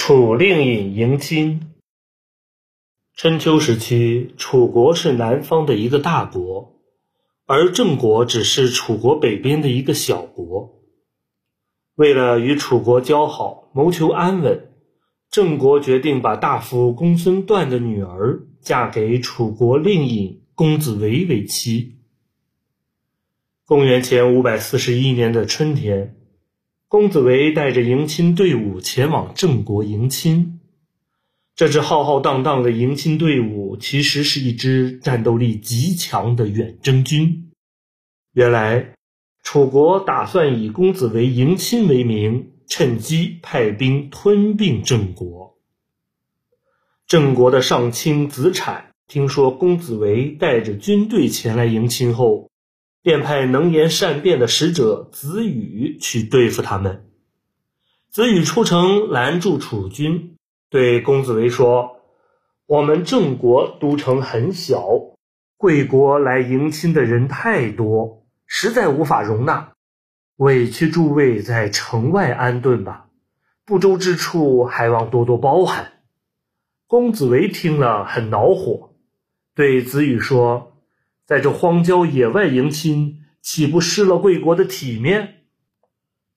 楚令尹迎亲。春秋时期，楚国是南方的一个大国，而郑国只是楚国北边的一个小国。为了与楚国交好，谋求安稳，郑国决定把大夫公孙段的女儿嫁给楚国令尹公子围为妻。公元前五百四十一年的春天。公子围带着迎亲队伍前往郑国迎亲。这支浩浩荡荡的迎亲队伍，其实是一支战斗力极强的远征军。原来，楚国打算以公子围迎亲为名，趁机派兵吞并郑国。郑国的上卿子产听说公子围带着军队前来迎亲后，便派能言善辩的使者子羽去对付他们。子羽出城拦住楚军，对公子围说：“我们郑国都城很小，贵国来迎亲的人太多，实在无法容纳，委屈诸位在城外安顿吧。不周之处，还望多多包涵。”公子围听了很恼火，对子羽说。在这荒郊野外迎亲，岂不失了贵国的体面？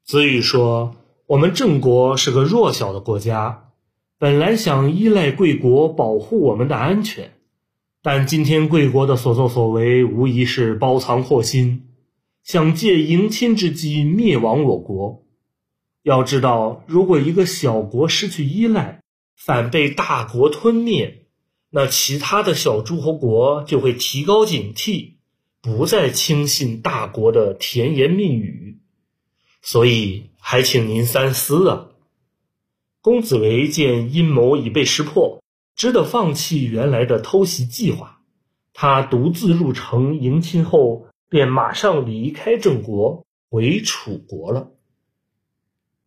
子羽说：“我们郑国是个弱小的国家，本来想依赖贵国保护我们的安全，但今天贵国的所作所为，无疑是包藏祸心，想借迎亲之机灭亡我国。要知道，如果一个小国失去依赖，反被大国吞灭。”那其他的小诸侯国就会提高警惕，不再轻信大国的甜言蜜语，所以还请您三思啊！公子围见阴谋已被识破，只得放弃原来的偷袭计划。他独自入城迎亲后，便马上离开郑国，回楚国了。